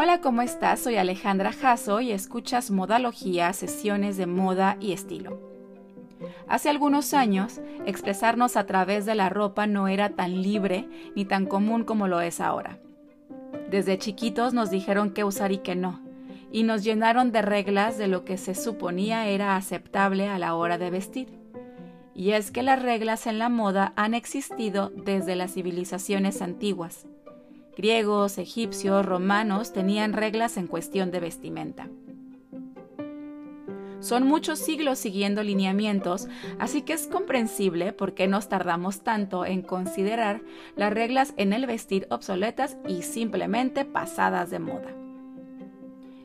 Hola, ¿cómo estás? Soy Alejandra Jasso y escuchas Modalogía, sesiones de moda y estilo. Hace algunos años, expresarnos a través de la ropa no era tan libre ni tan común como lo es ahora. Desde chiquitos nos dijeron qué usar y qué no, y nos llenaron de reglas de lo que se suponía era aceptable a la hora de vestir. Y es que las reglas en la moda han existido desde las civilizaciones antiguas Griegos, egipcios, romanos tenían reglas en cuestión de vestimenta. Son muchos siglos siguiendo lineamientos, así que es comprensible por qué nos tardamos tanto en considerar las reglas en el vestir obsoletas y simplemente pasadas de moda.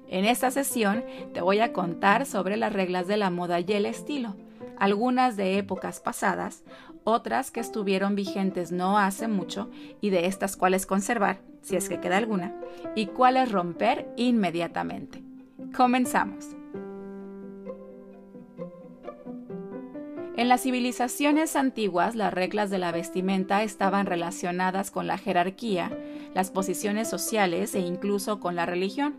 En esta sesión te voy a contar sobre las reglas de la moda y el estilo, algunas de épocas pasadas, otras que estuvieron vigentes no hace mucho y de estas cuales conservar, si es que queda alguna, y cuáles romper inmediatamente. Comenzamos. En las civilizaciones antiguas las reglas de la vestimenta estaban relacionadas con la jerarquía, las posiciones sociales e incluso con la religión.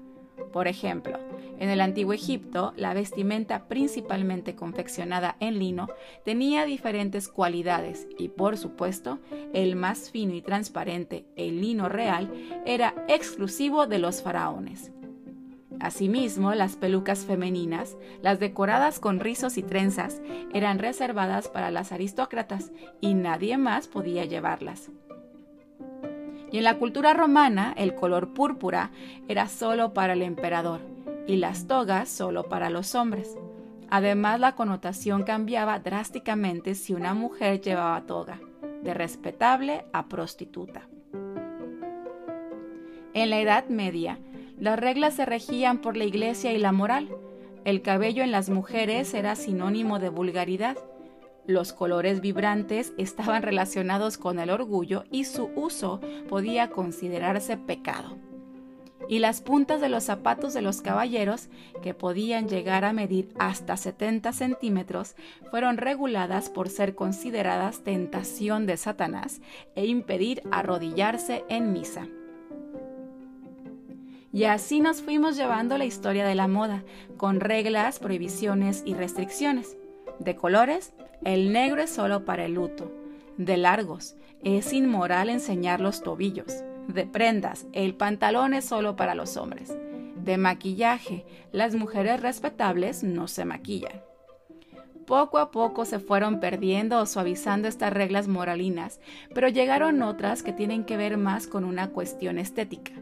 Por ejemplo, en el antiguo Egipto, la vestimenta principalmente confeccionada en lino tenía diferentes cualidades y, por supuesto, el más fino y transparente, el lino real, era exclusivo de los faraones. Asimismo, las pelucas femeninas, las decoradas con rizos y trenzas, eran reservadas para las aristócratas y nadie más podía llevarlas. Y en la cultura romana, el color púrpura era solo para el emperador y las togas solo para los hombres. Además, la connotación cambiaba drásticamente si una mujer llevaba toga, de respetable a prostituta. En la Edad Media, las reglas se regían por la iglesia y la moral. El cabello en las mujeres era sinónimo de vulgaridad. Los colores vibrantes estaban relacionados con el orgullo y su uso podía considerarse pecado y las puntas de los zapatos de los caballeros, que podían llegar a medir hasta 70 centímetros, fueron reguladas por ser consideradas tentación de Satanás e impedir arrodillarse en misa. Y así nos fuimos llevando la historia de la moda, con reglas, prohibiciones y restricciones. De colores, el negro es solo para el luto. De largos, es inmoral enseñar los tobillos de prendas, el pantalón es solo para los hombres. De maquillaje, las mujeres respetables no se maquillan. Poco a poco se fueron perdiendo o suavizando estas reglas moralinas, pero llegaron otras que tienen que ver más con una cuestión estética,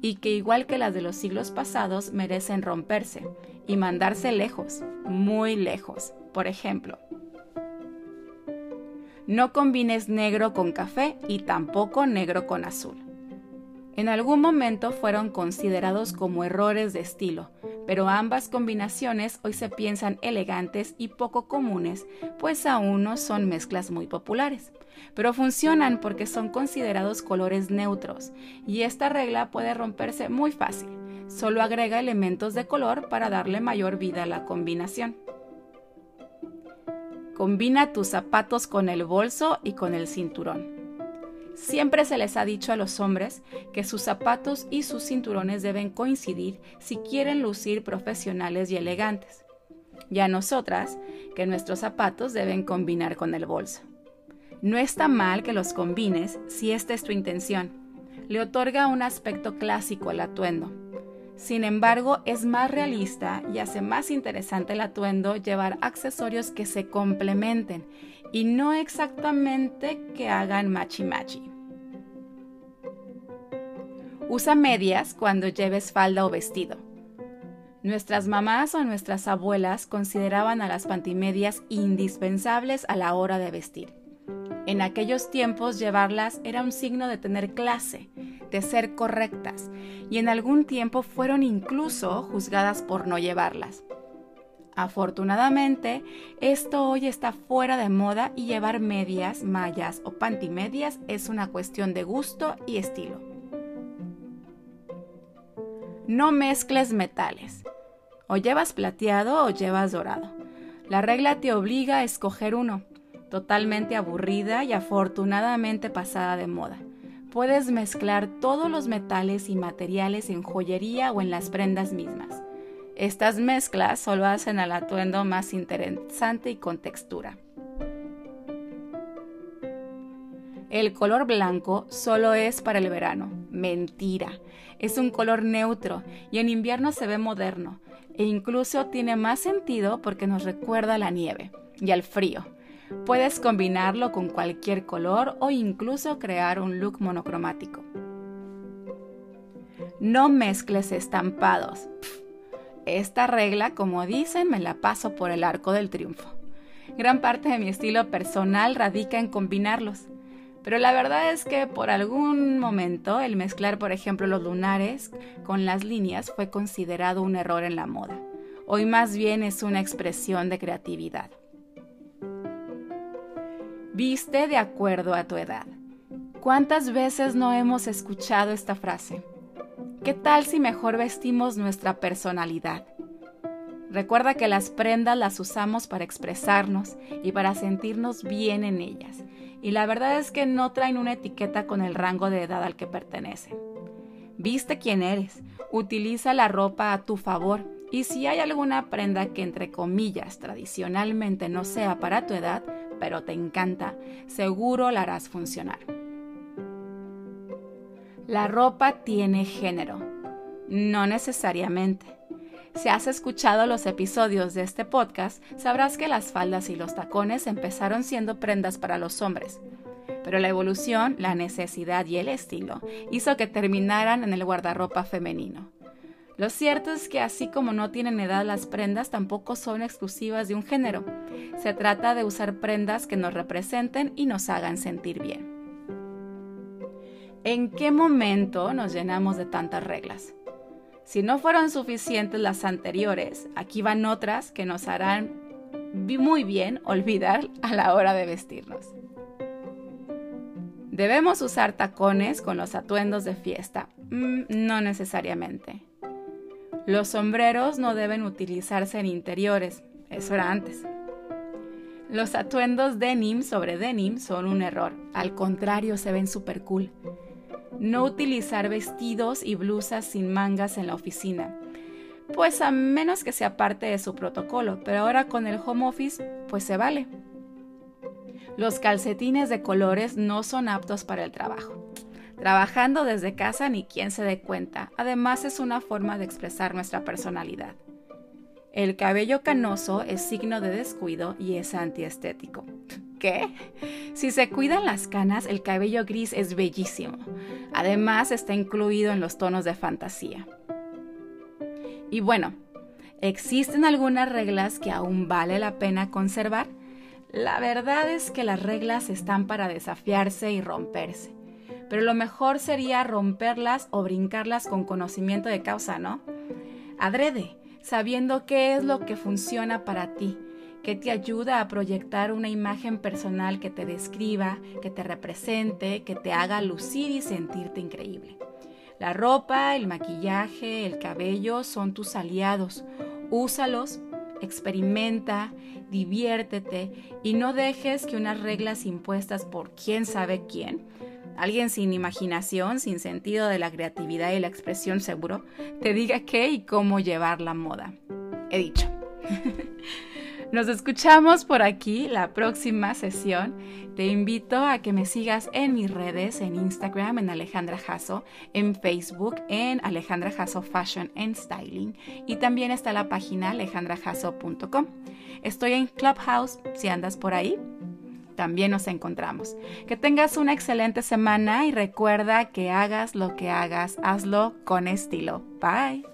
y que igual que las de los siglos pasados merecen romperse y mandarse lejos, muy lejos. Por ejemplo, no combines negro con café y tampoco negro con azul. En algún momento fueron considerados como errores de estilo, pero ambas combinaciones hoy se piensan elegantes y poco comunes, pues aún no son mezclas muy populares. Pero funcionan porque son considerados colores neutros, y esta regla puede romperse muy fácil. Solo agrega elementos de color para darle mayor vida a la combinación. Combina tus zapatos con el bolso y con el cinturón. Siempre se les ha dicho a los hombres que sus zapatos y sus cinturones deben coincidir si quieren lucir profesionales y elegantes. Y a nosotras que nuestros zapatos deben combinar con el bolso. No está mal que los combines si esta es tu intención. Le otorga un aspecto clásico al atuendo. Sin embargo, es más realista y hace más interesante el atuendo llevar accesorios que se complementen y no exactamente que hagan machi machi. Usa medias cuando lleves falda o vestido. Nuestras mamás o nuestras abuelas consideraban a las pantimedias indispensables a la hora de vestir. En aquellos tiempos llevarlas era un signo de tener clase, de ser correctas, y en algún tiempo fueron incluso juzgadas por no llevarlas. Afortunadamente, esto hoy está fuera de moda y llevar medias, mallas o pantimedias es una cuestión de gusto y estilo. No mezcles metales. O llevas plateado o llevas dorado. La regla te obliga a escoger uno, totalmente aburrida y afortunadamente pasada de moda. puedes mezclar todos los metales y materiales en joyería o en las prendas mismas. Estas mezclas solo hacen al atuendo más interesante y con textura. El color blanco solo es para el verano. Mentira. Es un color neutro y en invierno se ve moderno e incluso tiene más sentido porque nos recuerda a la nieve y al frío. Puedes combinarlo con cualquier color o incluso crear un look monocromático. No mezcles estampados. Esta regla, como dicen, me la paso por el arco del triunfo. Gran parte de mi estilo personal radica en combinarlos. Pero la verdad es que por algún momento el mezclar, por ejemplo, los lunares con las líneas fue considerado un error en la moda. Hoy más bien es una expresión de creatividad. Viste de acuerdo a tu edad. ¿Cuántas veces no hemos escuchado esta frase? ¿Qué tal si mejor vestimos nuestra personalidad? Recuerda que las prendas las usamos para expresarnos y para sentirnos bien en ellas y la verdad es que no traen una etiqueta con el rango de edad al que pertenecen. Viste quién eres, utiliza la ropa a tu favor y si hay alguna prenda que entre comillas tradicionalmente no sea para tu edad, pero te encanta, seguro la harás funcionar. La ropa tiene género. No necesariamente. Si has escuchado los episodios de este podcast, sabrás que las faldas y los tacones empezaron siendo prendas para los hombres. Pero la evolución, la necesidad y el estilo hizo que terminaran en el guardarropa femenino. Lo cierto es que así como no tienen edad las prendas, tampoco son exclusivas de un género. Se trata de usar prendas que nos representen y nos hagan sentir bien. ¿En qué momento nos llenamos de tantas reglas? Si no fueron suficientes las anteriores, aquí van otras que nos harán muy bien olvidar a la hora de vestirnos. ¿Debemos usar tacones con los atuendos de fiesta? Mm, no necesariamente. Los sombreros no deben utilizarse en interiores, eso era antes. Los atuendos denim sobre denim son un error, al contrario se ven super cool no utilizar vestidos y blusas sin mangas en la oficina, pues a menos que sea parte de su protocolo, pero ahora con el home office pues se vale. Los calcetines de colores no son aptos para el trabajo. Trabajando desde casa ni quien se dé cuenta, además es una forma de expresar nuestra personalidad. El cabello canoso es signo de descuido y es antiestético. ¿Qué? Si se cuidan las canas, el cabello gris es bellísimo. Además, está incluido en los tonos de fantasía. Y bueno, ¿existen algunas reglas que aún vale la pena conservar? La verdad es que las reglas están para desafiarse y romperse. Pero lo mejor sería romperlas o brincarlas con conocimiento de causa, ¿no? Adrede, sabiendo qué es lo que funciona para ti que te ayuda a proyectar una imagen personal que te describa, que te represente, que te haga lucir y sentirte increíble. La ropa, el maquillaje, el cabello son tus aliados. Úsalos, experimenta, diviértete y no dejes que unas reglas impuestas por quién sabe quién, alguien sin imaginación, sin sentido de la creatividad y la expresión seguro, te diga qué y cómo llevar la moda. He dicho. Nos escuchamos por aquí la próxima sesión. Te invito a que me sigas en mis redes, en Instagram, en Alejandra Jasso, en Facebook, en Alejandra Jasso Fashion and Styling y también está la página alejandrajasso.com. Estoy en Clubhouse, si andas por ahí, también nos encontramos. Que tengas una excelente semana y recuerda que hagas lo que hagas, hazlo con estilo. Bye.